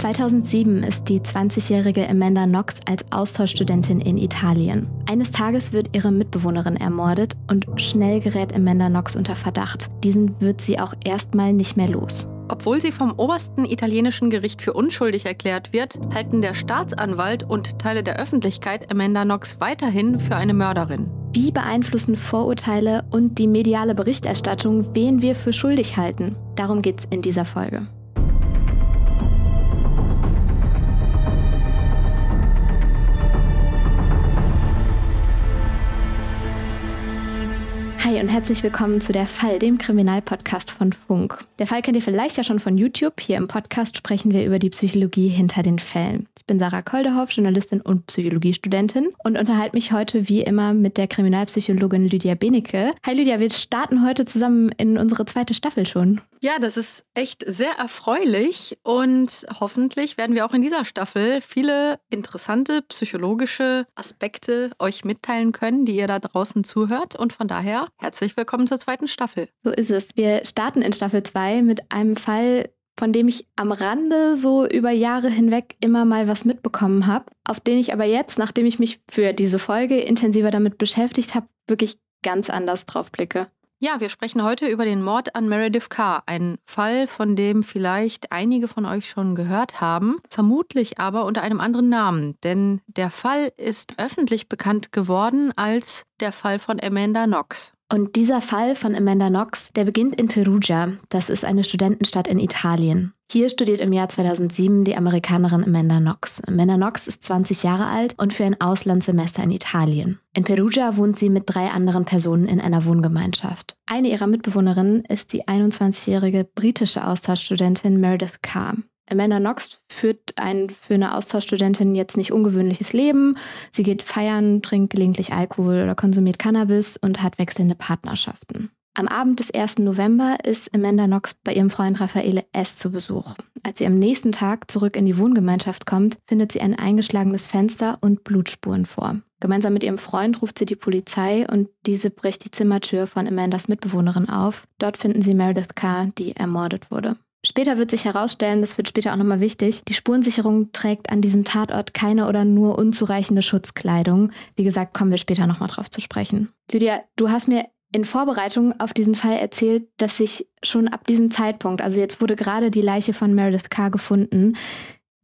2007 ist die 20-jährige Amanda Knox als Austauschstudentin in Italien. Eines Tages wird ihre Mitbewohnerin ermordet und schnell gerät Amanda Knox unter Verdacht. Diesen wird sie auch erstmal nicht mehr los. Obwohl sie vom obersten italienischen Gericht für unschuldig erklärt wird, halten der Staatsanwalt und Teile der Öffentlichkeit Amanda Knox weiterhin für eine Mörderin. Wie beeinflussen Vorurteile und die mediale Berichterstattung, wen wir für schuldig halten? Darum geht's in dieser Folge. Hi und herzlich willkommen zu Der Fall, dem Kriminalpodcast von Funk. Der Fall kennt ihr vielleicht ja schon von YouTube. Hier im Podcast sprechen wir über die Psychologie hinter den Fällen. Ich bin Sarah Koldehoff, Journalistin und Psychologiestudentin und unterhalte mich heute wie immer mit der Kriminalpsychologin Lydia Benecke. Hi Lydia, wir starten heute zusammen in unsere zweite Staffel schon. Ja, das ist echt sehr erfreulich und hoffentlich werden wir auch in dieser Staffel viele interessante psychologische Aspekte euch mitteilen können, die ihr da draußen zuhört. Und von daher herzlich willkommen zur zweiten Staffel. So ist es. Wir starten in Staffel 2 mit einem Fall, von dem ich am Rande so über Jahre hinweg immer mal was mitbekommen habe, auf den ich aber jetzt, nachdem ich mich für diese Folge intensiver damit beschäftigt habe, wirklich ganz anders drauf blicke. Ja, wir sprechen heute über den Mord an Meredith Carr, ein Fall, von dem vielleicht einige von euch schon gehört haben, vermutlich aber unter einem anderen Namen, denn der Fall ist öffentlich bekannt geworden als der Fall von Amanda Knox. Und dieser Fall von Amanda Knox, der beginnt in Perugia. Das ist eine Studentenstadt in Italien. Hier studiert im Jahr 2007 die Amerikanerin Amanda Knox. Amanda Knox ist 20 Jahre alt und für ein Auslandssemester in Italien. In Perugia wohnt sie mit drei anderen Personen in einer Wohngemeinschaft. Eine ihrer Mitbewohnerinnen ist die 21-jährige britische Austauschstudentin Meredith Carr. Amanda Knox führt ein für eine Austauschstudentin jetzt nicht ungewöhnliches Leben. Sie geht feiern, trinkt gelegentlich Alkohol oder konsumiert Cannabis und hat wechselnde Partnerschaften. Am Abend des 1. November ist Amanda Knox bei ihrem Freund Raffaele S. zu Besuch. Als sie am nächsten Tag zurück in die Wohngemeinschaft kommt, findet sie ein eingeschlagenes Fenster und Blutspuren vor. Gemeinsam mit ihrem Freund ruft sie die Polizei und diese bricht die Zimmertür von Amandas Mitbewohnerin auf. Dort finden sie Meredith Carr, die ermordet wurde. Später wird sich herausstellen, das wird später auch nochmal wichtig, die Spurensicherung trägt an diesem Tatort keine oder nur unzureichende Schutzkleidung. Wie gesagt, kommen wir später nochmal drauf zu sprechen. Lydia, du hast mir in Vorbereitung auf diesen Fall erzählt, dass sich schon ab diesem Zeitpunkt, also jetzt wurde gerade die Leiche von Meredith Carr gefunden,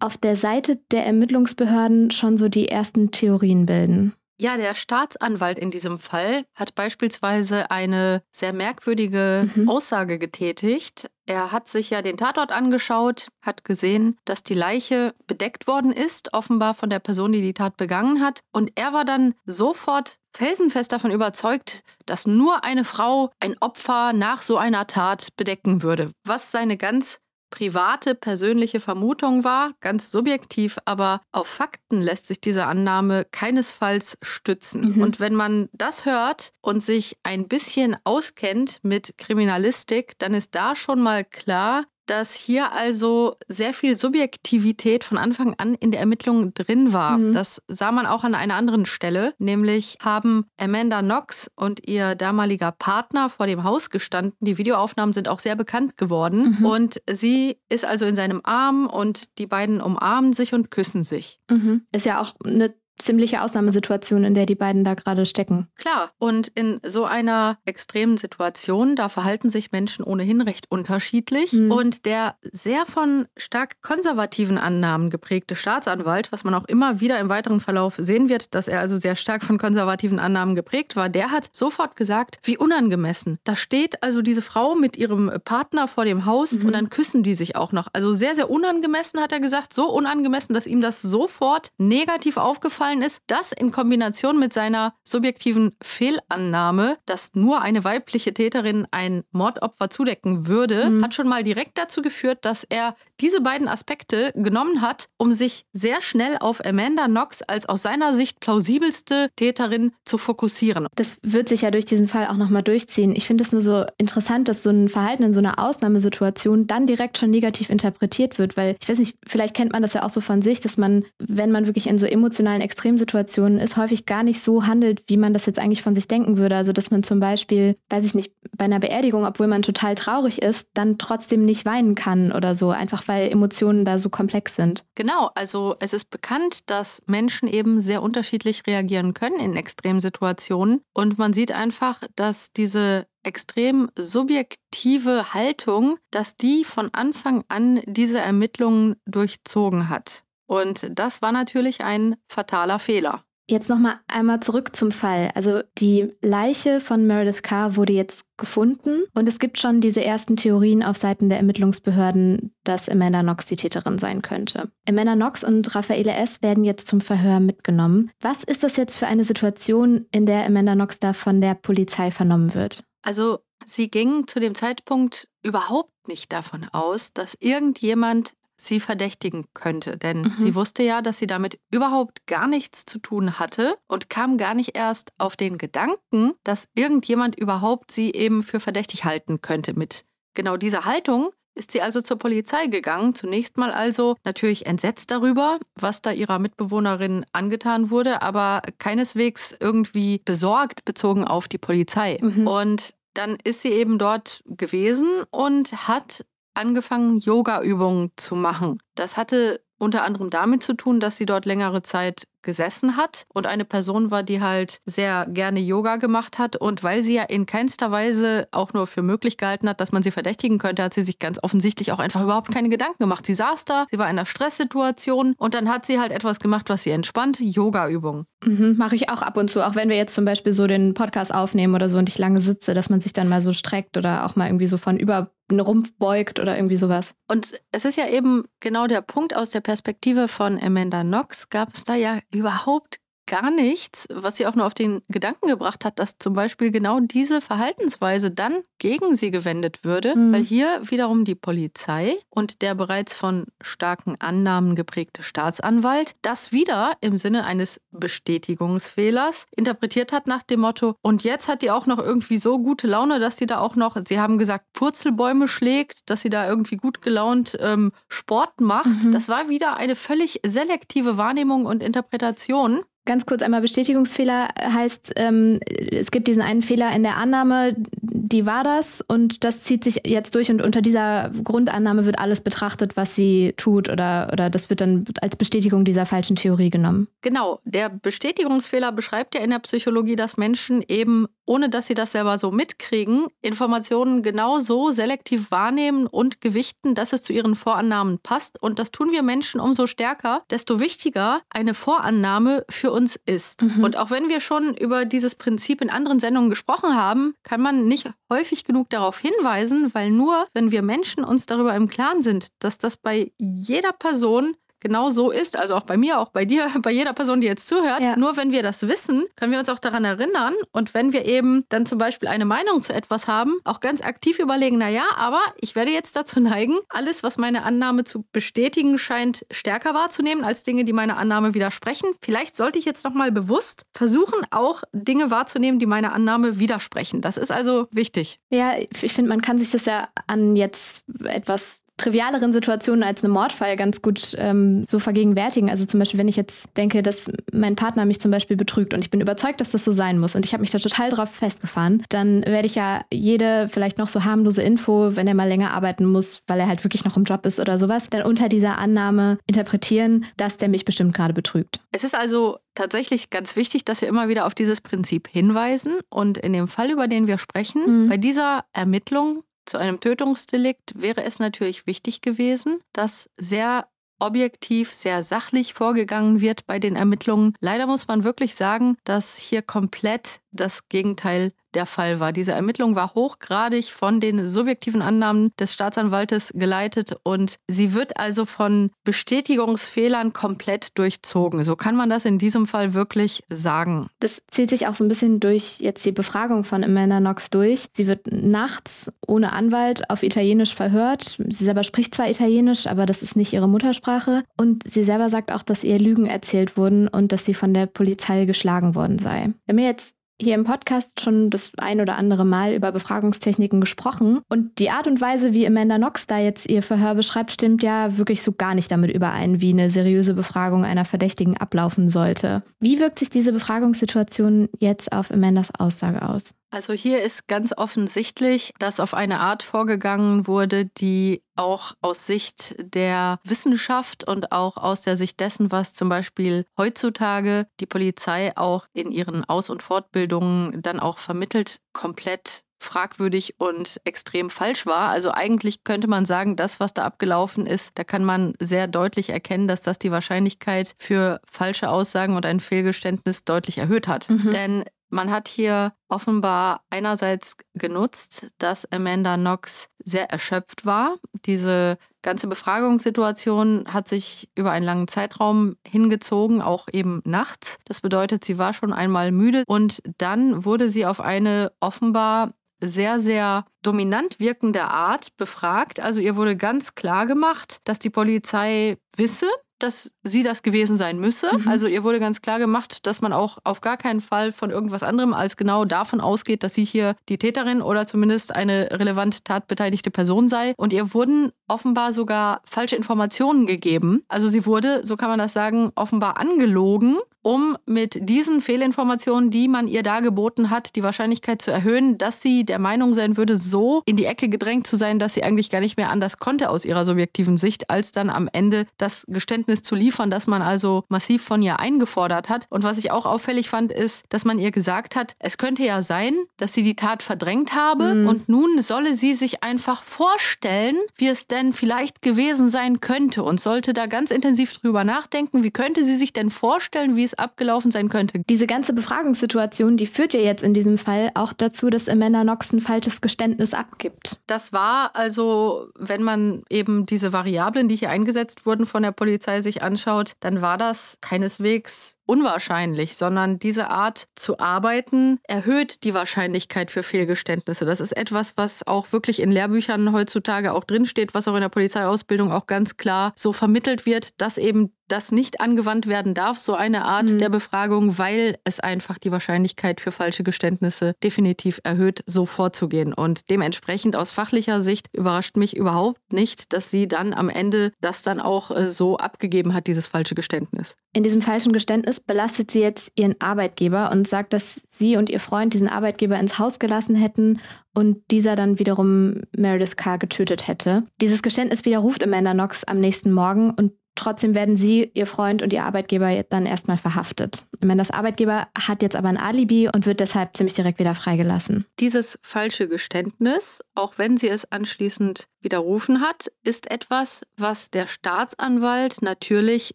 auf der Seite der Ermittlungsbehörden schon so die ersten Theorien bilden. Ja, der Staatsanwalt in diesem Fall hat beispielsweise eine sehr merkwürdige mhm. Aussage getätigt. Er hat sich ja den Tatort angeschaut, hat gesehen, dass die Leiche bedeckt worden ist, offenbar von der Person, die die Tat begangen hat. Und er war dann sofort felsenfest davon überzeugt, dass nur eine Frau ein Opfer nach so einer Tat bedecken würde, was seine ganz private, persönliche Vermutung war, ganz subjektiv, aber auf Fakten lässt sich diese Annahme keinesfalls stützen. Mhm. Und wenn man das hört und sich ein bisschen auskennt mit Kriminalistik, dann ist da schon mal klar, dass hier also sehr viel Subjektivität von Anfang an in der Ermittlung drin war. Mhm. Das sah man auch an einer anderen Stelle, nämlich haben Amanda Knox und ihr damaliger Partner vor dem Haus gestanden. Die Videoaufnahmen sind auch sehr bekannt geworden. Mhm. Und sie ist also in seinem Arm und die beiden umarmen sich und küssen sich. Mhm. Ist ja auch eine ziemliche Ausnahmesituation, in der die beiden da gerade stecken. Klar, und in so einer extremen Situation, da verhalten sich Menschen ohnehin recht unterschiedlich. Mhm. Und der sehr von stark konservativen Annahmen geprägte Staatsanwalt, was man auch immer wieder im weiteren Verlauf sehen wird, dass er also sehr stark von konservativen Annahmen geprägt war, der hat sofort gesagt, wie unangemessen. Da steht also diese Frau mit ihrem Partner vor dem Haus mhm. und dann küssen die sich auch noch. Also sehr, sehr unangemessen, hat er gesagt. So unangemessen, dass ihm das sofort negativ aufgefallen aufgefallen ist, das in Kombination mit seiner subjektiven Fehlannahme, dass nur eine weibliche Täterin ein Mordopfer zudecken würde, mhm. hat schon mal direkt dazu geführt, dass er diese beiden Aspekte genommen hat, um sich sehr schnell auf Amanda Knox als aus seiner Sicht plausibelste Täterin zu fokussieren. Das wird sich ja durch diesen Fall auch nochmal durchziehen. Ich finde es nur so interessant, dass so ein Verhalten in so einer Ausnahmesituation dann direkt schon negativ interpretiert wird, weil ich weiß nicht, vielleicht kennt man das ja auch so von sich, dass man, wenn man wirklich in so emotionalen Extremsituationen ist, häufig gar nicht so handelt, wie man das jetzt eigentlich von sich denken würde. Also dass man zum Beispiel, weiß ich nicht, bei einer Beerdigung, obwohl man total traurig ist, dann trotzdem nicht weinen kann oder so, einfach weil Emotionen da so komplex sind. Genau, also es ist bekannt, dass Menschen eben sehr unterschiedlich reagieren können in Extremsituationen. Und man sieht einfach, dass diese extrem subjektive Haltung, dass die von Anfang an diese Ermittlungen durchzogen hat. Und das war natürlich ein fataler Fehler. Jetzt nochmal einmal zurück zum Fall. Also die Leiche von Meredith Carr wurde jetzt gefunden und es gibt schon diese ersten Theorien auf Seiten der Ermittlungsbehörden, dass Amanda Knox die Täterin sein könnte. Amanda Knox und Raffaele S. werden jetzt zum Verhör mitgenommen. Was ist das jetzt für eine Situation, in der Amanda Knox da von der Polizei vernommen wird? Also sie ging zu dem Zeitpunkt überhaupt nicht davon aus, dass irgendjemand sie verdächtigen könnte. Denn mhm. sie wusste ja, dass sie damit überhaupt gar nichts zu tun hatte und kam gar nicht erst auf den Gedanken, dass irgendjemand überhaupt sie eben für verdächtig halten könnte. Mit genau dieser Haltung ist sie also zur Polizei gegangen. Zunächst mal also natürlich entsetzt darüber, was da ihrer Mitbewohnerin angetan wurde, aber keineswegs irgendwie besorgt bezogen auf die Polizei. Mhm. Und dann ist sie eben dort gewesen und hat angefangen, Yoga-Übungen zu machen. Das hatte unter anderem damit zu tun, dass sie dort längere Zeit gesessen hat und eine Person war, die halt sehr gerne Yoga gemacht hat. Und weil sie ja in keinster Weise auch nur für möglich gehalten hat, dass man sie verdächtigen könnte, hat sie sich ganz offensichtlich auch einfach überhaupt keine Gedanken gemacht. Sie saß da, sie war in einer Stresssituation und dann hat sie halt etwas gemacht, was sie entspannt, Yoga-Übungen. Mhm, Mache ich auch ab und zu, auch wenn wir jetzt zum Beispiel so den Podcast aufnehmen oder so und ich lange sitze, dass man sich dann mal so streckt oder auch mal irgendwie so von über einen Rumpf beugt oder irgendwie sowas. Und es ist ja eben genau der Punkt aus der Perspektive von Amanda Knox, gab es da ja überhaupt gar nichts, was sie auch nur auf den Gedanken gebracht hat, dass zum Beispiel genau diese Verhaltensweise dann gegen sie gewendet würde, mhm. weil hier wiederum die Polizei und der bereits von starken Annahmen geprägte Staatsanwalt das wieder im Sinne eines Bestätigungsfehlers interpretiert hat nach dem Motto, und jetzt hat die auch noch irgendwie so gute Laune, dass sie da auch noch, sie haben gesagt, Purzelbäume schlägt, dass sie da irgendwie gut gelaunt ähm, Sport macht. Mhm. Das war wieder eine völlig selektive Wahrnehmung und Interpretation. Ganz kurz einmal Bestätigungsfehler heißt, ähm, es gibt diesen einen Fehler in der Annahme, die war das und das zieht sich jetzt durch und unter dieser Grundannahme wird alles betrachtet, was sie tut oder, oder das wird dann als Bestätigung dieser falschen Theorie genommen. Genau, der Bestätigungsfehler beschreibt ja in der Psychologie, dass Menschen eben, ohne dass sie das selber so mitkriegen, Informationen genau so selektiv wahrnehmen und gewichten, dass es zu ihren Vorannahmen passt und das tun wir Menschen umso stärker, desto wichtiger eine Vorannahme für uns ist. Mhm. Und auch wenn wir schon über dieses Prinzip in anderen Sendungen gesprochen haben, kann man nicht häufig genug darauf hinweisen, weil nur wenn wir Menschen uns darüber im Klaren sind, dass das bei jeder Person genau so ist, also auch bei mir, auch bei dir, bei jeder Person, die jetzt zuhört. Ja. Nur wenn wir das wissen, können wir uns auch daran erinnern. Und wenn wir eben dann zum Beispiel eine Meinung zu etwas haben, auch ganz aktiv überlegen, naja, aber ich werde jetzt dazu neigen, alles, was meine Annahme zu bestätigen scheint, stärker wahrzunehmen als Dinge, die meine Annahme widersprechen. Vielleicht sollte ich jetzt nochmal bewusst versuchen, auch Dinge wahrzunehmen, die meiner Annahme widersprechen. Das ist also wichtig. Ja, ich finde, man kann sich das ja an jetzt etwas trivialeren Situationen als eine Mordfall ganz gut ähm, so vergegenwärtigen. Also zum Beispiel, wenn ich jetzt denke, dass mein Partner mich zum Beispiel betrügt und ich bin überzeugt, dass das so sein muss und ich habe mich da total drauf festgefahren, dann werde ich ja jede vielleicht noch so harmlose Info, wenn er mal länger arbeiten muss, weil er halt wirklich noch im Job ist oder sowas, dann unter dieser Annahme interpretieren, dass der mich bestimmt gerade betrügt. Es ist also tatsächlich ganz wichtig, dass wir immer wieder auf dieses Prinzip hinweisen und in dem Fall, über den wir sprechen, mhm. bei dieser Ermittlung zu einem Tötungsdelikt wäre es natürlich wichtig gewesen, dass sehr objektiv, sehr sachlich vorgegangen wird bei den Ermittlungen. Leider muss man wirklich sagen, dass hier komplett das Gegenteil der Fall war. Diese Ermittlung war hochgradig von den subjektiven Annahmen des Staatsanwaltes geleitet und sie wird also von Bestätigungsfehlern komplett durchzogen. So kann man das in diesem Fall wirklich sagen. Das zieht sich auch so ein bisschen durch jetzt die Befragung von Amanda Knox durch. Sie wird nachts ohne Anwalt auf Italienisch verhört. Sie selber spricht zwar Italienisch, aber das ist nicht ihre Muttersprache. Und sie selber sagt auch, dass ihr Lügen erzählt wurden und dass sie von der Polizei geschlagen worden sei. Wenn wir jetzt hier im Podcast schon das ein oder andere Mal über Befragungstechniken gesprochen. Und die Art und Weise, wie Amanda Knox da jetzt ihr Verhör beschreibt, stimmt ja wirklich so gar nicht damit überein, wie eine seriöse Befragung einer Verdächtigen ablaufen sollte. Wie wirkt sich diese Befragungssituation jetzt auf Amandas Aussage aus? Also hier ist ganz offensichtlich, dass auf eine Art vorgegangen wurde, die auch aus Sicht der Wissenschaft und auch aus der Sicht dessen, was zum Beispiel heutzutage die Polizei auch in ihren Aus- und Fortbildungen dann auch vermittelt, komplett fragwürdig und extrem falsch war. Also eigentlich könnte man sagen, das, was da abgelaufen ist, da kann man sehr deutlich erkennen, dass das die Wahrscheinlichkeit für falsche Aussagen und ein Fehlgeständnis deutlich erhöht hat. Mhm. Denn man hat hier offenbar einerseits genutzt, dass Amanda Knox sehr erschöpft war. Diese ganze Befragungssituation hat sich über einen langen Zeitraum hingezogen, auch eben nachts. Das bedeutet, sie war schon einmal müde und dann wurde sie auf eine offenbar sehr, sehr dominant wirkende Art befragt. Also ihr wurde ganz klar gemacht, dass die Polizei wisse, dass sie das gewesen sein müsse. Mhm. Also ihr wurde ganz klar gemacht, dass man auch auf gar keinen Fall von irgendwas anderem als genau davon ausgeht, dass sie hier die Täterin oder zumindest eine relevant tatbeteiligte Person sei. Und ihr wurden offenbar sogar falsche Informationen gegeben. Also sie wurde, so kann man das sagen, offenbar angelogen um mit diesen Fehlinformationen, die man ihr dargeboten hat, die Wahrscheinlichkeit zu erhöhen, dass sie der Meinung sein würde, so in die Ecke gedrängt zu sein, dass sie eigentlich gar nicht mehr anders konnte aus ihrer subjektiven Sicht, als dann am Ende das Geständnis zu liefern, das man also massiv von ihr eingefordert hat. Und was ich auch auffällig fand, ist, dass man ihr gesagt hat, es könnte ja sein, dass sie die Tat verdrängt habe mhm. und nun solle sie sich einfach vorstellen, wie es denn vielleicht gewesen sein könnte und sollte da ganz intensiv drüber nachdenken, wie könnte sie sich denn vorstellen, wie es abgelaufen sein könnte. Diese ganze Befragungssituation, die führt ja jetzt in diesem Fall auch dazu, dass Amanda Knox ein falsches Geständnis abgibt. Das war also, wenn man eben diese Variablen, die hier eingesetzt wurden von der Polizei sich anschaut, dann war das keineswegs unwahrscheinlich, sondern diese Art zu arbeiten erhöht die Wahrscheinlichkeit für Fehlgeständnisse. Das ist etwas, was auch wirklich in Lehrbüchern heutzutage auch drinsteht, was auch in der Polizeiausbildung auch ganz klar so vermittelt wird, dass eben das nicht angewandt werden darf, so eine Art mhm. der Befragung, weil es einfach die Wahrscheinlichkeit für falsche Geständnisse definitiv erhöht, so vorzugehen. Und dementsprechend aus fachlicher Sicht überrascht mich überhaupt nicht, dass sie dann am Ende das dann auch äh, so abgegeben hat, dieses falsche Geständnis. In diesem falschen Geständnis belastet sie jetzt ihren Arbeitgeber und sagt, dass sie und ihr Freund diesen Arbeitgeber ins Haus gelassen hätten und dieser dann wiederum Meredith Carr getötet hätte. Dieses Geständnis widerruft Amanda Knox am nächsten Morgen und Trotzdem werden sie, ihr Freund und ihr Arbeitgeber dann erstmal verhaftet. Amandas Arbeitgeber hat jetzt aber ein Alibi und wird deshalb ziemlich direkt wieder freigelassen. Dieses falsche Geständnis, auch wenn sie es anschließend widerrufen hat, ist etwas, was der Staatsanwalt natürlich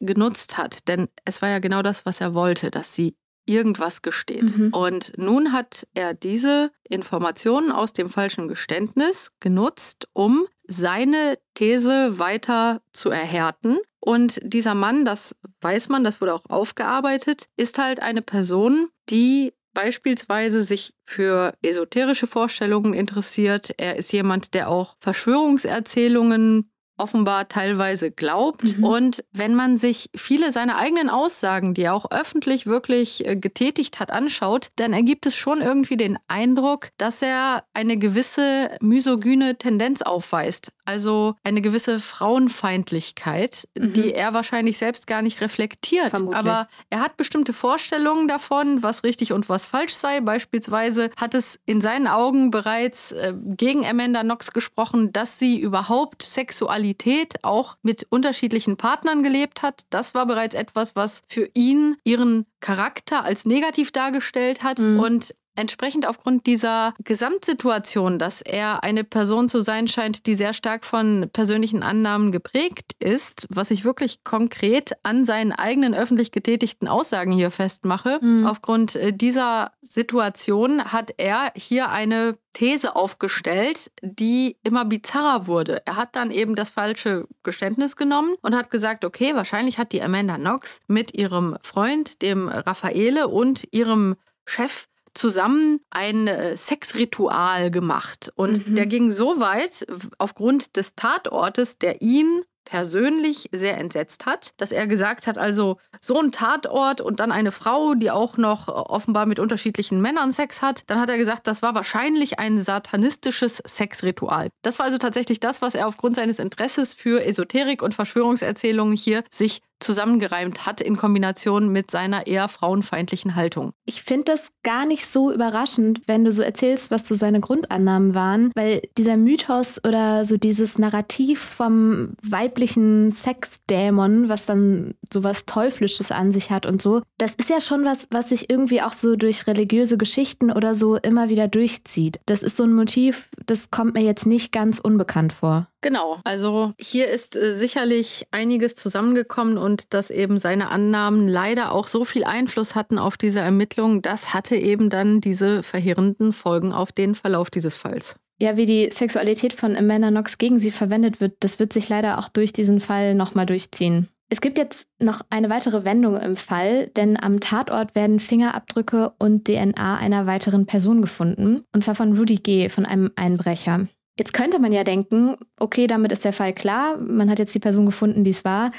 genutzt hat. Denn es war ja genau das, was er wollte, dass sie irgendwas gesteht. Mhm. Und nun hat er diese Informationen aus dem falschen Geständnis genutzt, um seine These weiter zu erhärten. Und dieser Mann, das weiß man, das wurde auch aufgearbeitet, ist halt eine Person, die beispielsweise sich für esoterische Vorstellungen interessiert. Er ist jemand, der auch Verschwörungserzählungen offenbar teilweise glaubt. Mhm. Und wenn man sich viele seiner eigenen Aussagen, die er auch öffentlich wirklich äh, getätigt hat, anschaut, dann ergibt es schon irgendwie den Eindruck, dass er eine gewisse misogyne Tendenz aufweist. Also eine gewisse Frauenfeindlichkeit, mhm. die er wahrscheinlich selbst gar nicht reflektiert. Vermutlich. Aber er hat bestimmte Vorstellungen davon, was richtig und was falsch sei. Beispielsweise hat es in seinen Augen bereits äh, gegen Amanda Knox gesprochen, dass sie überhaupt Sexualität Sexualität auch mit unterschiedlichen Partnern gelebt hat. Das war bereits etwas, was für ihn ihren Charakter als negativ dargestellt hat. Mhm. Und Entsprechend aufgrund dieser Gesamtsituation, dass er eine Person zu sein scheint, die sehr stark von persönlichen Annahmen geprägt ist, was ich wirklich konkret an seinen eigenen öffentlich getätigten Aussagen hier festmache, mhm. aufgrund äh, dieser Situation hat er hier eine These aufgestellt, die immer bizarrer wurde. Er hat dann eben das falsche Geständnis genommen und hat gesagt, okay, wahrscheinlich hat die Amanda Knox mit ihrem Freund, dem Raffaele und ihrem Chef zusammen ein äh, Sexritual gemacht. Und mhm. der ging so weit, aufgrund des Tatortes, der ihn persönlich sehr entsetzt hat, dass er gesagt hat, also so ein Tatort und dann eine Frau, die auch noch offenbar mit unterschiedlichen Männern Sex hat, dann hat er gesagt, das war wahrscheinlich ein satanistisches Sexritual. Das war also tatsächlich das, was er aufgrund seines Interesses für Esoterik und Verschwörungserzählungen hier sich zusammengereimt hat in Kombination mit seiner eher frauenfeindlichen Haltung. Ich finde das gar nicht so überraschend, wenn du so erzählst, was so seine Grundannahmen waren, weil dieser Mythos oder so dieses Narrativ vom weiblichen Sexdämon, was dann so was Teuflisches an sich hat und so, das ist ja schon was, was sich irgendwie auch so durch religiöse Geschichten oder so immer wieder durchzieht. Das ist so ein Motiv, das kommt mir jetzt nicht ganz unbekannt vor. Genau, also hier ist äh, sicherlich einiges zusammengekommen und dass eben seine Annahmen leider auch so viel Einfluss hatten auf diese Ermittlungen, das hatte eben dann diese verheerenden Folgen auf den Verlauf dieses Falls. Ja, wie die Sexualität von Amanda Knox gegen sie verwendet wird, das wird sich leider auch durch diesen Fall nochmal durchziehen. Es gibt jetzt noch eine weitere Wendung im Fall, denn am Tatort werden Fingerabdrücke und DNA einer weiteren Person gefunden, und zwar von Rudy G., von einem Einbrecher. Jetzt könnte man ja denken, okay, damit ist der Fall klar, man hat jetzt die Person gefunden, die es war.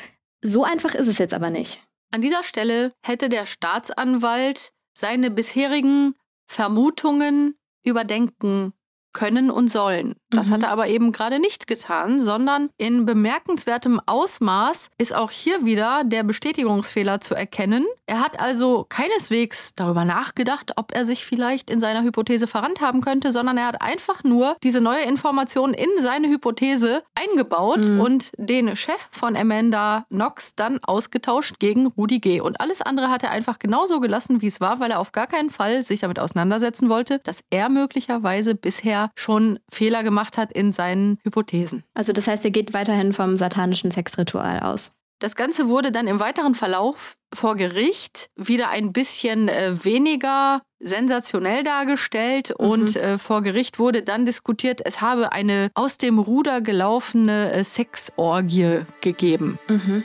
So einfach ist es jetzt aber nicht. An dieser Stelle hätte der Staatsanwalt seine bisherigen Vermutungen überdenken können und sollen. Das mhm. hat er aber eben gerade nicht getan, sondern in bemerkenswertem Ausmaß ist auch hier wieder der Bestätigungsfehler zu erkennen. Er hat also keineswegs darüber nachgedacht, ob er sich vielleicht in seiner Hypothese verrannt haben könnte, sondern er hat einfach nur diese neue Information in seine Hypothese eingebaut mhm. und den Chef von Amanda Knox dann ausgetauscht gegen Rudi G. Und alles andere hat er einfach genauso gelassen, wie es war, weil er auf gar keinen Fall sich damit auseinandersetzen wollte, dass er möglicherweise bisher schon Fehler gemacht gemacht hat in seinen Hypothesen. Also das heißt, er geht weiterhin vom satanischen Sexritual aus. Das Ganze wurde dann im weiteren Verlauf vor Gericht wieder ein bisschen äh, weniger sensationell dargestellt mhm. und äh, vor Gericht wurde dann diskutiert, es habe eine aus dem Ruder gelaufene äh, Sexorgie gegeben. Mhm.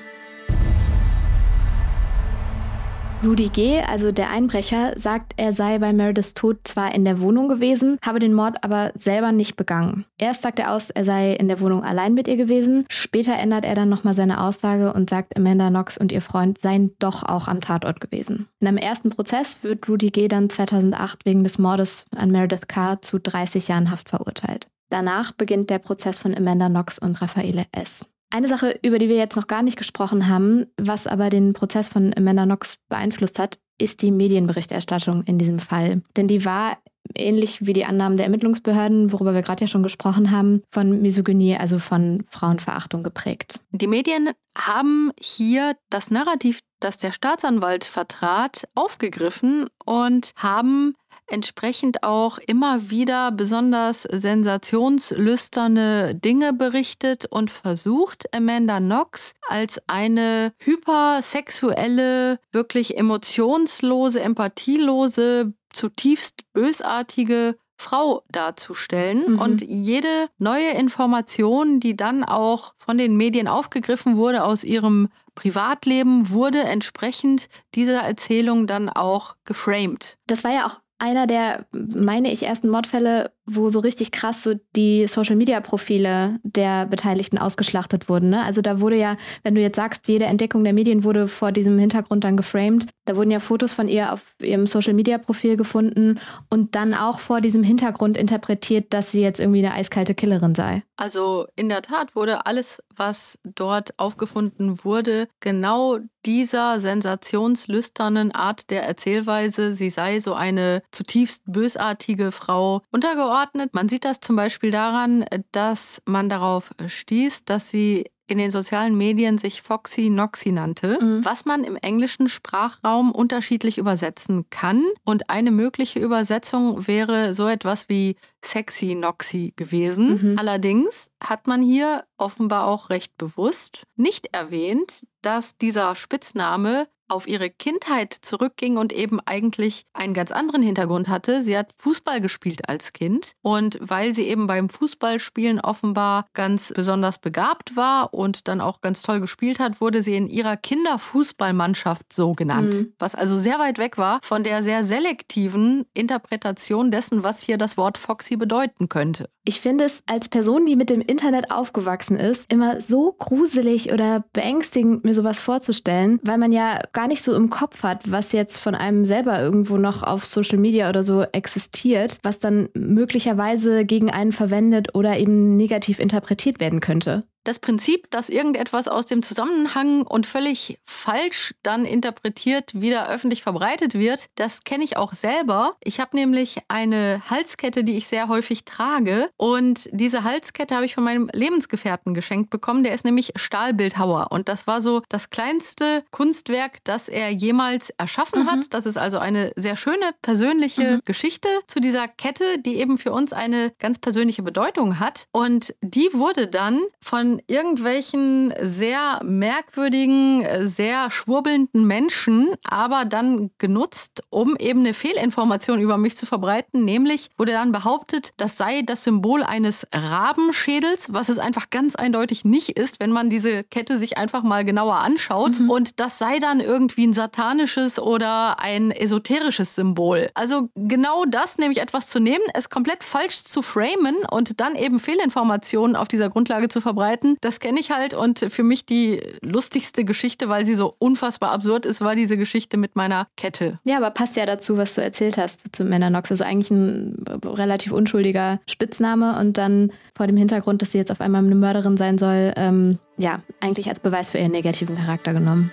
Rudy G., also der Einbrecher, sagt, er sei bei Merediths Tod zwar in der Wohnung gewesen, habe den Mord aber selber nicht begangen. Erst sagt er aus, er sei in der Wohnung allein mit ihr gewesen. Später ändert er dann nochmal seine Aussage und sagt, Amanda Knox und ihr Freund seien doch auch am Tatort gewesen. In einem ersten Prozess wird Rudy G. dann 2008 wegen des Mordes an Meredith Carr zu 30 Jahren Haft verurteilt. Danach beginnt der Prozess von Amanda Knox und Raffaele S. Eine Sache, über die wir jetzt noch gar nicht gesprochen haben, was aber den Prozess von Amanda Knox beeinflusst hat, ist die Medienberichterstattung in diesem Fall. Denn die war ähnlich wie die Annahmen der Ermittlungsbehörden, worüber wir gerade ja schon gesprochen haben, von Misogynie, also von Frauenverachtung geprägt. Die Medien haben hier das Narrativ, das der Staatsanwalt vertrat, aufgegriffen und haben entsprechend auch immer wieder besonders sensationslüsterne Dinge berichtet und versucht, Amanda Knox als eine hypersexuelle, wirklich emotionslose, empathielose, zutiefst bösartige Frau darzustellen. Mhm. Und jede neue Information, die dann auch von den Medien aufgegriffen wurde aus ihrem Privatleben, wurde entsprechend dieser Erzählung dann auch geframed. Das war ja auch einer der, meine ich, ersten Mordfälle, wo so richtig krass so die Social-Media-Profile der Beteiligten ausgeschlachtet wurden. Ne? Also da wurde ja, wenn du jetzt sagst, jede Entdeckung der Medien wurde vor diesem Hintergrund dann geframed, da wurden ja Fotos von ihr auf ihrem Social-Media-Profil gefunden und dann auch vor diesem Hintergrund interpretiert, dass sie jetzt irgendwie eine eiskalte Killerin sei. Also in der Tat wurde alles, was dort aufgefunden wurde, genau dieser sensationslüsternen Art der Erzählweise, sie sei so eine zutiefst bösartige Frau untergeordnet eingeordnet. Man sieht das zum Beispiel daran, dass man darauf stieß, dass sie in den sozialen Medien sich Foxy Noxy nannte, mhm. was man im englischen Sprachraum unterschiedlich übersetzen kann. Und eine mögliche Übersetzung wäre so etwas wie Sexy Noxy gewesen. Mhm. Allerdings hat man hier offenbar auch recht bewusst nicht erwähnt, dass dieser Spitzname auf ihre Kindheit zurückging und eben eigentlich einen ganz anderen Hintergrund hatte. Sie hat Fußball gespielt als Kind und weil sie eben beim Fußballspielen offenbar ganz besonders begabt war und dann auch ganz toll gespielt hat, wurde sie in ihrer Kinderfußballmannschaft so genannt. Mhm. Was also sehr weit weg war von der sehr selektiven Interpretation dessen, was hier das Wort Foxy bedeuten könnte. Ich finde es als Person, die mit dem Internet aufgewachsen ist, immer so gruselig oder beängstigend, mir sowas vorzustellen, weil man ja gar nicht so im Kopf hat, was jetzt von einem selber irgendwo noch auf Social Media oder so existiert, was dann möglicherweise gegen einen verwendet oder eben negativ interpretiert werden könnte das Prinzip, dass irgendetwas aus dem Zusammenhang und völlig falsch dann interpretiert wieder öffentlich verbreitet wird, das kenne ich auch selber. Ich habe nämlich eine Halskette, die ich sehr häufig trage und diese Halskette habe ich von meinem Lebensgefährten geschenkt bekommen. Der ist nämlich Stahlbildhauer und das war so das kleinste Kunstwerk, das er jemals erschaffen mhm. hat. Das ist also eine sehr schöne persönliche mhm. Geschichte zu dieser Kette, die eben für uns eine ganz persönliche Bedeutung hat und die wurde dann von irgendwelchen sehr merkwürdigen, sehr schwurbelnden Menschen, aber dann genutzt, um eben eine Fehlinformation über mich zu verbreiten. Nämlich wurde dann behauptet, das sei das Symbol eines Rabenschädels, was es einfach ganz eindeutig nicht ist, wenn man diese Kette sich einfach mal genauer anschaut. Mhm. Und das sei dann irgendwie ein satanisches oder ein esoterisches Symbol. Also genau das, nämlich etwas zu nehmen, es komplett falsch zu framen und dann eben Fehlinformationen auf dieser Grundlage zu verbreiten Geschichten. Das kenne ich halt und für mich die lustigste Geschichte, weil sie so unfassbar absurd ist, war diese Geschichte mit meiner Kette. Ja, aber passt ja dazu, was du erzählt hast zu Männernox. Also eigentlich ein relativ unschuldiger Spitzname und dann vor dem Hintergrund, dass sie jetzt auf einmal eine Mörderin sein soll, ähm, ja, eigentlich als Beweis für ihren negativen Charakter genommen.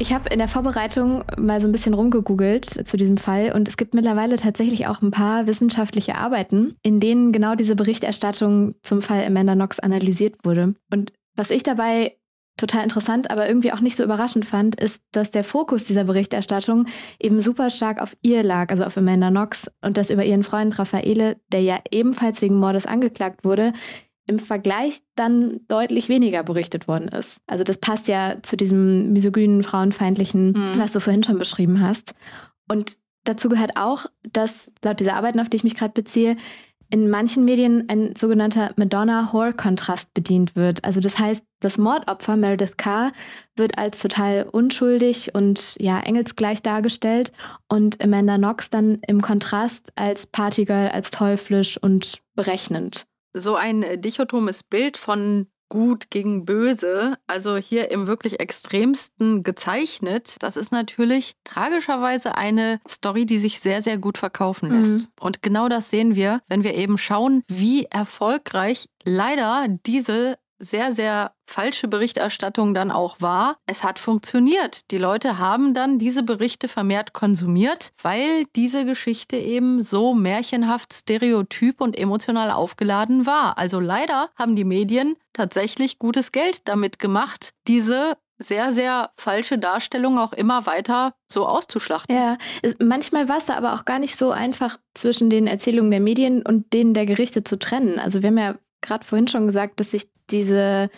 Ich habe in der Vorbereitung mal so ein bisschen rumgegoogelt zu diesem Fall und es gibt mittlerweile tatsächlich auch ein paar wissenschaftliche Arbeiten, in denen genau diese Berichterstattung zum Fall Amanda Knox analysiert wurde. Und was ich dabei total interessant, aber irgendwie auch nicht so überraschend fand, ist, dass der Fokus dieser Berichterstattung eben super stark auf ihr lag, also auf Amanda Knox und das über ihren Freund Raffaele, der ja ebenfalls wegen Mordes angeklagt wurde, im Vergleich dann deutlich weniger berichtet worden ist. Also das passt ja zu diesem misogynen, frauenfeindlichen, mhm. was du vorhin schon beschrieben hast. Und dazu gehört auch, dass laut dieser Arbeiten, auf die ich mich gerade beziehe, in manchen Medien ein sogenannter Madonna-Whore-Kontrast bedient wird. Also das heißt, das Mordopfer Meredith Carr wird als total unschuldig und ja engelsgleich dargestellt und Amanda Knox dann im Kontrast als Partygirl, als teuflisch und berechnend so ein äh, dichotomes Bild von gut gegen böse, also hier im wirklich extremsten gezeichnet, das ist natürlich tragischerweise eine Story, die sich sehr, sehr gut verkaufen lässt. Mhm. Und genau das sehen wir, wenn wir eben schauen, wie erfolgreich leider diese sehr, sehr falsche Berichterstattung dann auch war. Es hat funktioniert. Die Leute haben dann diese Berichte vermehrt konsumiert, weil diese Geschichte eben so märchenhaft, stereotyp und emotional aufgeladen war. Also leider haben die Medien tatsächlich gutes Geld damit gemacht, diese sehr, sehr falsche Darstellung auch immer weiter so auszuschlachten. Ja, manchmal war es da aber auch gar nicht so einfach zwischen den Erzählungen der Medien und denen der Gerichte zu trennen. Also wir haben ja gerade vorhin schon gesagt, dass sich diese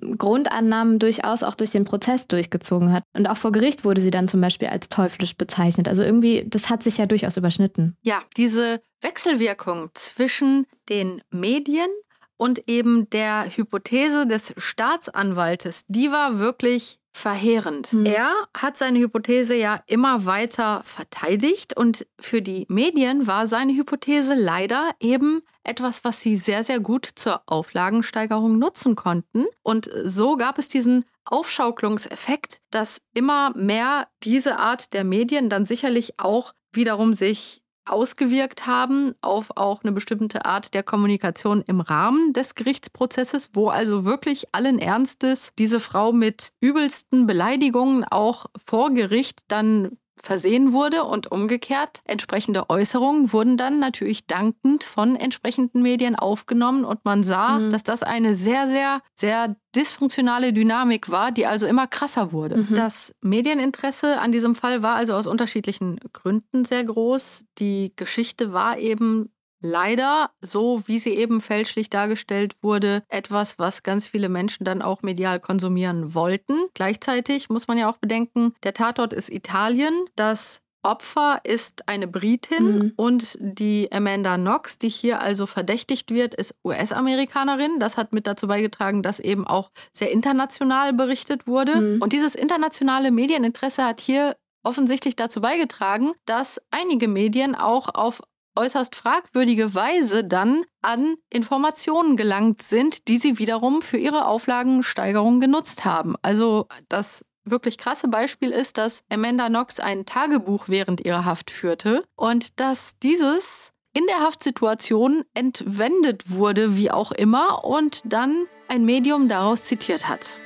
Grundannahmen durchaus auch durch den Prozess durchgezogen hat. Und auch vor Gericht wurde sie dann zum Beispiel als teuflisch bezeichnet. Also irgendwie, das hat sich ja durchaus überschnitten. Ja, diese Wechselwirkung zwischen den Medien und eben der Hypothese des Staatsanwaltes, die war wirklich verheerend. Mhm. Er hat seine Hypothese ja immer weiter verteidigt und für die Medien war seine Hypothese leider eben etwas, was sie sehr, sehr gut zur Auflagensteigerung nutzen konnten. Und so gab es diesen Aufschaukelungseffekt, dass immer mehr diese Art der Medien dann sicherlich auch wiederum sich ausgewirkt haben auf auch eine bestimmte Art der Kommunikation im Rahmen des Gerichtsprozesses, wo also wirklich allen Ernstes diese Frau mit übelsten Beleidigungen auch vor Gericht dann versehen wurde und umgekehrt entsprechende Äußerungen wurden dann natürlich dankend von entsprechenden Medien aufgenommen und man sah, mhm. dass das eine sehr, sehr, sehr dysfunktionale Dynamik war, die also immer krasser wurde. Mhm. Das Medieninteresse an diesem Fall war also aus unterschiedlichen Gründen sehr groß. Die Geschichte war eben leider, so wie sie eben fälschlich dargestellt wurde, etwas, was ganz viele Menschen dann auch medial konsumieren wollten. Gleichzeitig muss man ja auch bedenken, der Tatort ist Italien. Das Opfer ist eine Britin mhm. und die Amanda Knox, die hier also verdächtigt wird, ist US-Amerikanerin. Das hat mit dazu beigetragen, dass eben auch sehr international berichtet wurde. Mhm. Und dieses internationale Medieninteresse hat hier offensichtlich dazu beigetragen, dass einige Medien auch auf äußerst fragwürdige Weise dann an Informationen gelangt sind, die sie wiederum für ihre Auflagensteigerung genutzt haben. Also das wirklich krasse Beispiel ist, dass Amanda Knox ein Tagebuch während ihrer Haft führte und dass dieses in der Haftsituation entwendet wurde, wie auch immer, und dann ein Medium daraus zitiert hat.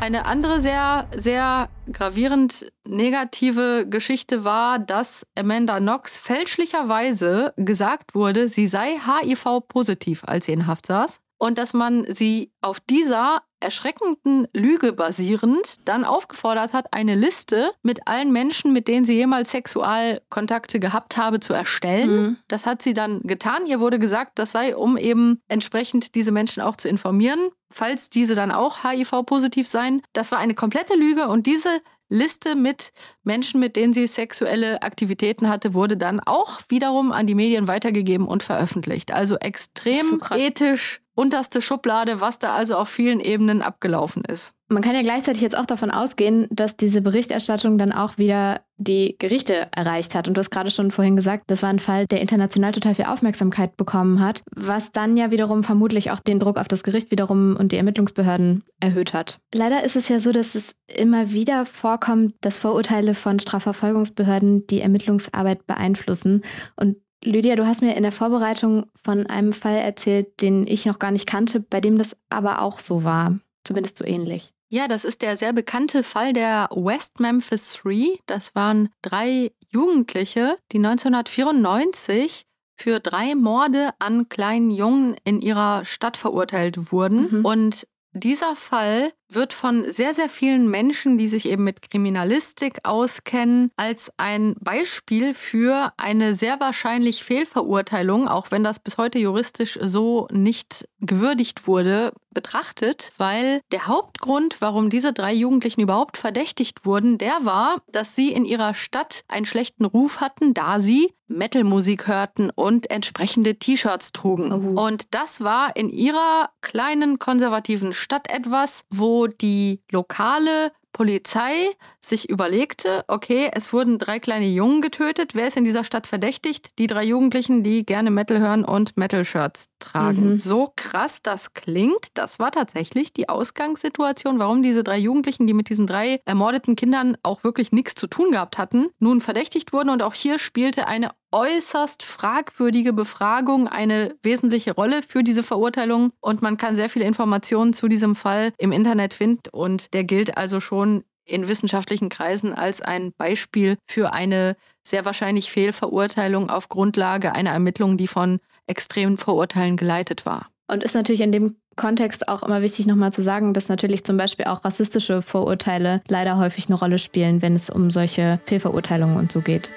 Eine andere sehr, sehr gravierend negative Geschichte war, dass Amanda Knox fälschlicherweise gesagt wurde, sie sei HIV-positiv, als sie in Haft saß und dass man sie auf dieser erschreckenden Lüge basierend dann aufgefordert hat, eine Liste mit allen Menschen, mit denen sie jemals Sexualkontakte gehabt habe, zu erstellen. Mhm. Das hat sie dann getan. Ihr wurde gesagt, das sei, um eben entsprechend diese Menschen auch zu informieren, falls diese dann auch HIV-positiv seien. Das war eine komplette Lüge und diese Liste mit Menschen, mit denen sie sexuelle Aktivitäten hatte, wurde dann auch wiederum an die Medien weitergegeben und veröffentlicht. Also extrem so ethisch unterste Schublade, was da also auf vielen Ebenen abgelaufen ist. Man kann ja gleichzeitig jetzt auch davon ausgehen, dass diese Berichterstattung dann auch wieder die Gerichte erreicht hat. Und du hast gerade schon vorhin gesagt, das war ein Fall, der international total viel Aufmerksamkeit bekommen hat, was dann ja wiederum vermutlich auch den Druck auf das Gericht wiederum und die Ermittlungsbehörden erhöht hat. Leider ist es ja so, dass es immer wieder vorkommt, dass Vorurteile von Strafverfolgungsbehörden die Ermittlungsarbeit beeinflussen. Und Lydia, du hast mir in der Vorbereitung von einem Fall erzählt, den ich noch gar nicht kannte, bei dem das aber auch so war. Zumindest so ähnlich. Ja, das ist der sehr bekannte Fall der West Memphis Three. Das waren drei Jugendliche, die 1994 für drei Morde an kleinen Jungen in ihrer Stadt verurteilt wurden. Mhm. Und dieser Fall wird von sehr, sehr vielen Menschen, die sich eben mit Kriminalistik auskennen, als ein Beispiel für eine sehr wahrscheinlich Fehlverurteilung, auch wenn das bis heute juristisch so nicht gewürdigt wurde, betrachtet, weil der Hauptgrund, warum diese drei Jugendlichen überhaupt verdächtigt wurden, der war, dass sie in ihrer Stadt einen schlechten Ruf hatten, da sie Metalmusik hörten und entsprechende T-Shirts trugen. Oh. Und das war in ihrer kleinen konservativen Stadt etwas, wo die lokale Polizei sich überlegte, okay, es wurden drei kleine Jungen getötet. Wer ist in dieser Stadt verdächtigt? Die drei Jugendlichen, die gerne Metal hören und Metal-Shirts tragen. Mhm. So krass das klingt, das war tatsächlich die Ausgangssituation, warum diese drei Jugendlichen, die mit diesen drei ermordeten Kindern auch wirklich nichts zu tun gehabt hatten, nun verdächtigt wurden. Und auch hier spielte eine äußerst fragwürdige Befragung eine wesentliche Rolle für diese Verurteilung und man kann sehr viele Informationen zu diesem Fall im Internet finden und der gilt also schon in wissenschaftlichen Kreisen als ein Beispiel für eine sehr wahrscheinlich Fehlverurteilung auf Grundlage einer Ermittlung, die von extremen Vorurteilen geleitet war. Und ist natürlich in dem Kontext auch immer wichtig nochmal zu sagen, dass natürlich zum Beispiel auch rassistische Vorurteile leider häufig eine Rolle spielen, wenn es um solche Fehlverurteilungen und so geht.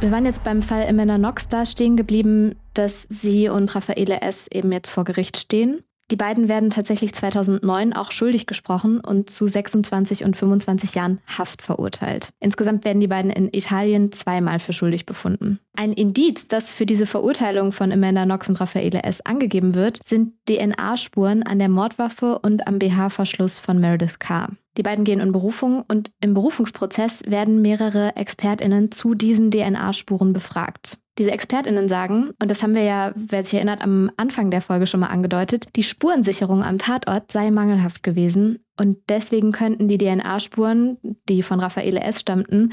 Wir waren jetzt beim Fall Amanda Knox da stehen geblieben, dass sie und Raffaele S. eben jetzt vor Gericht stehen. Die beiden werden tatsächlich 2009 auch schuldig gesprochen und zu 26 und 25 Jahren Haft verurteilt. Insgesamt werden die beiden in Italien zweimal für schuldig befunden. Ein Indiz, das für diese Verurteilung von Amanda Knox und Raffaele S. angegeben wird, sind DNA-Spuren an der Mordwaffe und am BH-Verschluss von Meredith Carr. Die beiden gehen in Berufung und im Berufungsprozess werden mehrere ExpertInnen zu diesen DNA-Spuren befragt. Diese ExpertInnen sagen, und das haben wir ja, wer sich erinnert, am Anfang der Folge schon mal angedeutet, die Spurensicherung am Tatort sei mangelhaft gewesen und deswegen könnten die DNA-Spuren, die von Raffaele S. stammten,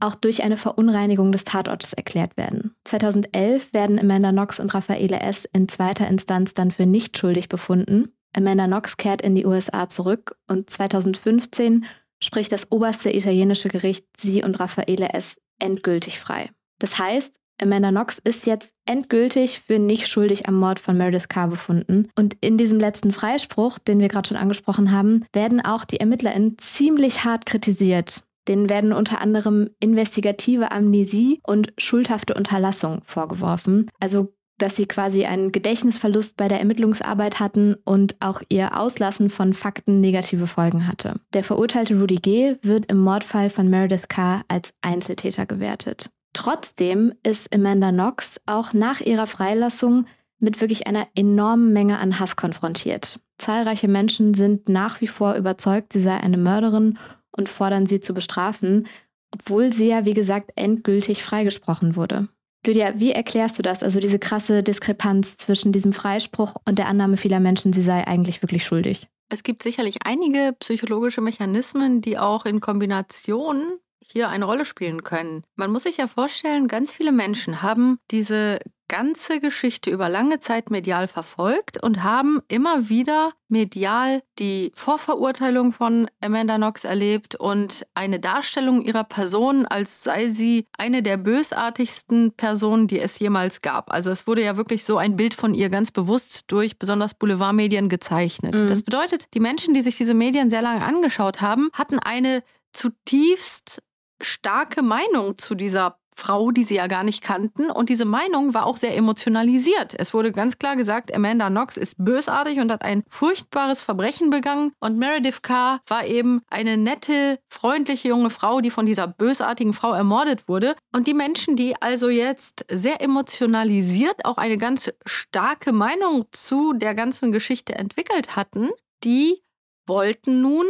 auch durch eine Verunreinigung des Tatortes erklärt werden. 2011 werden Amanda Knox und Raffaele S. in zweiter Instanz dann für nicht schuldig befunden Amanda Knox kehrt in die USA zurück und 2015 spricht das oberste italienische Gericht sie und Raffaele S. endgültig frei. Das heißt, Amanda Knox ist jetzt endgültig für nicht schuldig am Mord von Meredith Carr befunden. Und in diesem letzten Freispruch, den wir gerade schon angesprochen haben, werden auch die ErmittlerInnen ziemlich hart kritisiert. Denen werden unter anderem investigative Amnesie und schuldhafte Unterlassung vorgeworfen. Also dass sie quasi einen Gedächtnisverlust bei der Ermittlungsarbeit hatten und auch ihr Auslassen von Fakten negative Folgen hatte. Der verurteilte Rudy G. wird im Mordfall von Meredith Carr als Einzeltäter gewertet. Trotzdem ist Amanda Knox auch nach ihrer Freilassung mit wirklich einer enormen Menge an Hass konfrontiert. Zahlreiche Menschen sind nach wie vor überzeugt, sie sei eine Mörderin und fordern sie zu bestrafen. obwohl sie ja, wie gesagt, endgültig freigesprochen wurde. Lydia, wie erklärst du das? Also diese krasse Diskrepanz zwischen diesem Freispruch und der Annahme vieler Menschen, sie sei eigentlich wirklich schuldig. Es gibt sicherlich einige psychologische Mechanismen, die auch in Kombination hier eine Rolle spielen können. Man muss sich ja vorstellen, ganz viele Menschen haben diese ganze Geschichte über lange Zeit medial verfolgt und haben immer wieder medial die Vorverurteilung von Amanda Knox erlebt und eine Darstellung ihrer Person, als sei sie eine der bösartigsten Personen, die es jemals gab. Also es wurde ja wirklich so ein Bild von ihr ganz bewusst durch besonders Boulevardmedien gezeichnet. Mhm. Das bedeutet, die Menschen, die sich diese Medien sehr lange angeschaut haben, hatten eine zutiefst starke Meinung zu dieser Frau, die sie ja gar nicht kannten. Und diese Meinung war auch sehr emotionalisiert. Es wurde ganz klar gesagt, Amanda Knox ist bösartig und hat ein furchtbares Verbrechen begangen. Und Meredith Carr war eben eine nette, freundliche junge Frau, die von dieser bösartigen Frau ermordet wurde. Und die Menschen, die also jetzt sehr emotionalisiert auch eine ganz starke Meinung zu der ganzen Geschichte entwickelt hatten, die wollten nun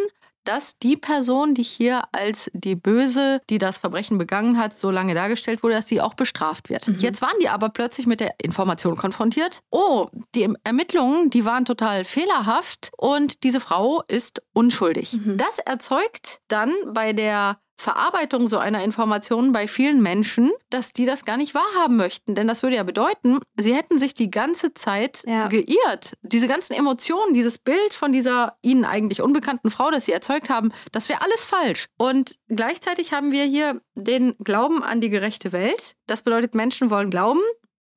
dass die Person, die hier als die Böse, die das Verbrechen begangen hat, so lange dargestellt wurde, dass sie auch bestraft wird. Mhm. Jetzt waren die aber plötzlich mit der Information konfrontiert. Oh, die Ermittlungen, die waren total fehlerhaft und diese Frau ist unschuldig. Mhm. Das erzeugt dann bei der Verarbeitung so einer Information bei vielen Menschen, dass die das gar nicht wahrhaben möchten. Denn das würde ja bedeuten, sie hätten sich die ganze Zeit ja. geirrt. Diese ganzen Emotionen, dieses Bild von dieser ihnen eigentlich unbekannten Frau, das sie erzeugt haben, das wäre alles falsch. Und gleichzeitig haben wir hier den Glauben an die gerechte Welt. Das bedeutet, Menschen wollen glauben,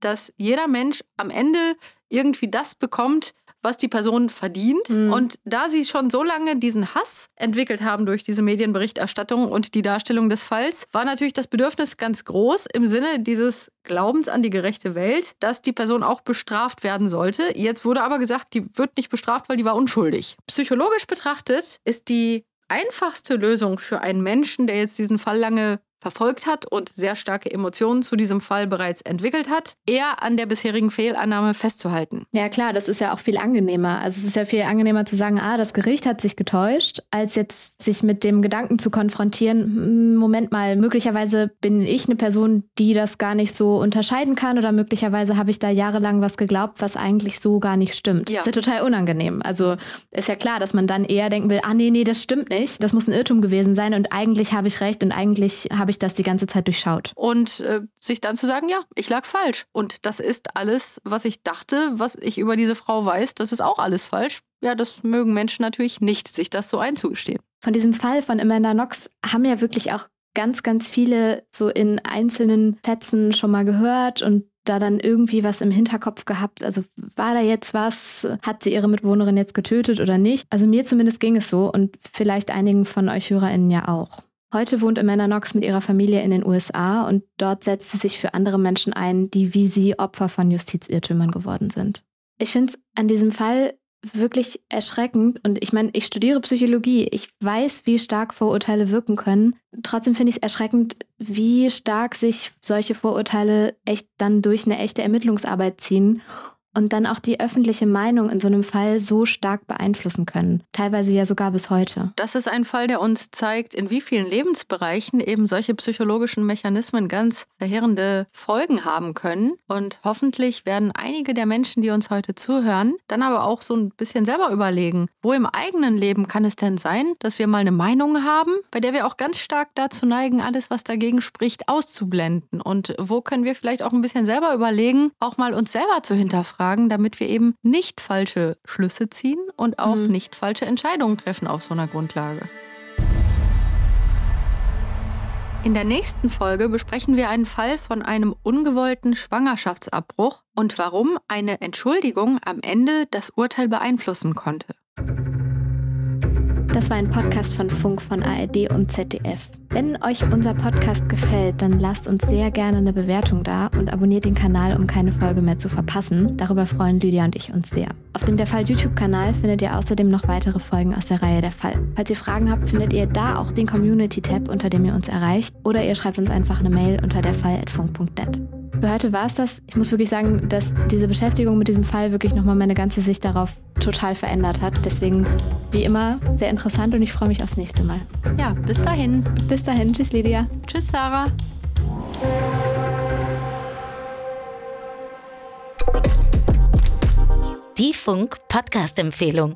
dass jeder Mensch am Ende irgendwie das bekommt, was die Person verdient. Mhm. Und da sie schon so lange diesen Hass entwickelt haben durch diese Medienberichterstattung und die Darstellung des Falls, war natürlich das Bedürfnis ganz groß im Sinne dieses Glaubens an die gerechte Welt, dass die Person auch bestraft werden sollte. Jetzt wurde aber gesagt, die wird nicht bestraft, weil die war unschuldig. Psychologisch betrachtet ist die einfachste Lösung für einen Menschen, der jetzt diesen Fall lange verfolgt hat und sehr starke Emotionen zu diesem Fall bereits entwickelt hat, eher an der bisherigen Fehlannahme festzuhalten. Ja klar, das ist ja auch viel angenehmer. Also es ist ja viel angenehmer zu sagen, ah, das Gericht hat sich getäuscht, als jetzt sich mit dem Gedanken zu konfrontieren, hm, Moment mal, möglicherweise bin ich eine Person, die das gar nicht so unterscheiden kann oder möglicherweise habe ich da jahrelang was geglaubt, was eigentlich so gar nicht stimmt. Ja. Das ist ja total unangenehm. Also ist ja klar, dass man dann eher denken will, ah nee, nee, das stimmt nicht. Das muss ein Irrtum gewesen sein und eigentlich habe ich recht und eigentlich habe habe ich das die ganze Zeit durchschaut. Und äh, sich dann zu sagen, ja, ich lag falsch. Und das ist alles, was ich dachte, was ich über diese Frau weiß, das ist auch alles falsch. Ja, das mögen Menschen natürlich nicht, sich das so einzugestehen. Von diesem Fall von Amanda Knox haben ja wirklich auch ganz, ganz viele so in einzelnen Fetzen schon mal gehört und da dann irgendwie was im Hinterkopf gehabt? Also war da jetzt was? Hat sie ihre Mitwohnerin jetzt getötet oder nicht? Also mir zumindest ging es so und vielleicht einigen von euch HörerInnen ja auch. Heute wohnt Amanda Knox mit ihrer Familie in den USA und dort setzt sie sich für andere Menschen ein, die wie sie Opfer von Justizirrtümern geworden sind. Ich finde es an diesem Fall wirklich erschreckend und ich meine, ich studiere Psychologie, ich weiß, wie stark Vorurteile wirken können. Trotzdem finde ich es erschreckend, wie stark sich solche Vorurteile echt dann durch eine echte Ermittlungsarbeit ziehen und dann auch die öffentliche Meinung in so einem Fall so stark beeinflussen können. Teilweise ja sogar bis heute. Das ist ein Fall, der uns zeigt, in wie vielen Lebensbereichen eben solche psychologischen Mechanismen ganz verheerende Folgen haben können. Und hoffentlich werden einige der Menschen, die uns heute zuhören, dann aber auch so ein bisschen selber überlegen, wo im eigenen Leben kann es denn sein, dass wir mal eine Meinung haben, bei der wir auch ganz stark dazu neigen, alles, was dagegen spricht, auszublenden. Und wo können wir vielleicht auch ein bisschen selber überlegen, auch mal uns selber zu hinterfragen hinterfragen, damit wir eben nicht falsche Schlüsse ziehen und auch mhm. nicht falsche Entscheidungen treffen auf so einer Grundlage. In der nächsten Folge besprechen wir einen Fall von einem ungewollten Schwangerschaftsabbruch und warum eine Entschuldigung am Ende das Urteil beeinflussen konnte. Das war ein Podcast von Funk von ARD und ZDF. Wenn euch unser Podcast gefällt, dann lasst uns sehr gerne eine Bewertung da und abonniert den Kanal, um keine Folge mehr zu verpassen. Darüber freuen Lydia und ich uns sehr. Auf dem Der Fall YouTube-Kanal findet ihr außerdem noch weitere Folgen aus der Reihe Der Fall. Falls ihr Fragen habt, findet ihr da auch den Community-Tab, unter dem ihr uns erreicht, oder ihr schreibt uns einfach eine Mail unter derfall.funk.net. Für heute war es das. Ich muss wirklich sagen, dass diese Beschäftigung mit diesem Fall wirklich nochmal meine ganze Sicht darauf total verändert hat. Deswegen, wie immer, sehr interessant und ich freue mich aufs nächste Mal. Ja, bis dahin. Bis dahin. Tschüss, Lydia. Tschüss, Sarah. Die Funk Podcast Empfehlung.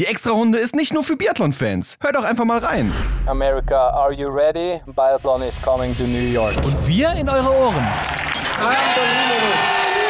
Extrarunde ist nicht nur für Biathlon-Fans. Hört doch einfach mal rein. America, are you ready? Biathlon is coming to New York. Und wir in eure Ohren. Unbelievable.